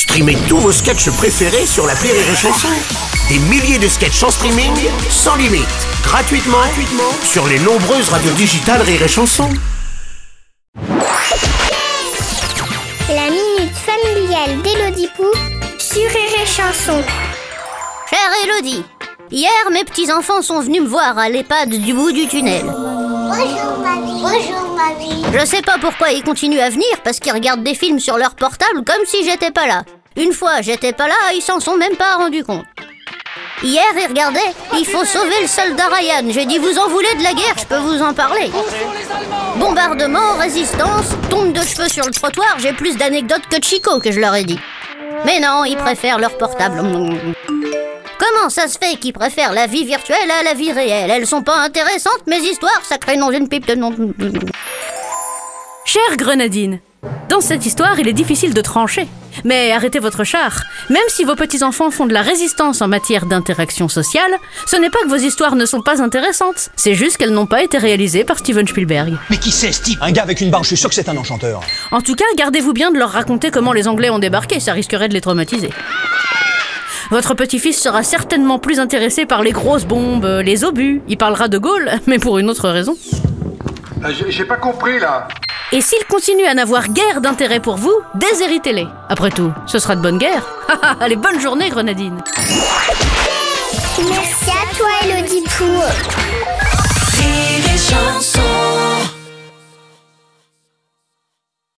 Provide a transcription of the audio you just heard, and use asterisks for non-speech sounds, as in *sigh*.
Streamez tous vos sketchs préférés sur la Rire et Chanson. Des milliers de sketchs en streaming, sans limite, gratuitement, gratuitement sur les nombreuses radios digitales Rire et Chanson. La minute familiale d'Élodie Pou sur Rire et Chanson. Chère Elodie, hier mes petits-enfants sont venus me voir à l'EHPAD du bout du tunnel. Bonjour mamie. Bonjour mamie. Je sais pas pourquoi ils continuent à venir parce qu'ils regardent des films sur leur portable comme si j'étais pas là. Une fois j'étais pas là, ils s'en sont même pas rendus compte. Hier, ils regardaient, il faut sauver le soldat Ryan. J'ai dit, vous en voulez de la guerre, je peux vous en parler. Bombardement, résistance, tombe de cheveux sur le trottoir, j'ai plus d'anecdotes que Chico que je leur ai dit. Mais non, ils préfèrent leur portable. Comment ça se fait qu'ils préfèrent la vie virtuelle à la vie réelle? Elles sont pas intéressantes, mes histoires, sacré nom d'une pipe de nom. Chère Grenadine, dans cette histoire, il est difficile de trancher. Mais arrêtez votre char. Même si vos petits-enfants font de la résistance en matière d'interaction sociale, ce n'est pas que vos histoires ne sont pas intéressantes. C'est juste qu'elles n'ont pas été réalisées par Steven Spielberg. Mais qui c'est ce type Un gars avec une barbe, je suis sûr que c'est un enchanteur. En tout cas, gardez-vous bien de leur raconter comment les Anglais ont débarqué, ça risquerait de les traumatiser. Votre petit-fils sera certainement plus intéressé par les grosses bombes, euh, les obus. Il parlera de Gaulle, *laughs* mais pour une autre raison. Euh, j'ai- pas compris là. Et s'il continue à n'avoir guère d'intérêt pour vous, déshéritez-les. Après tout, ce sera de bonne guerre. *laughs* Allez, bonne journée, Grenadine. Merci à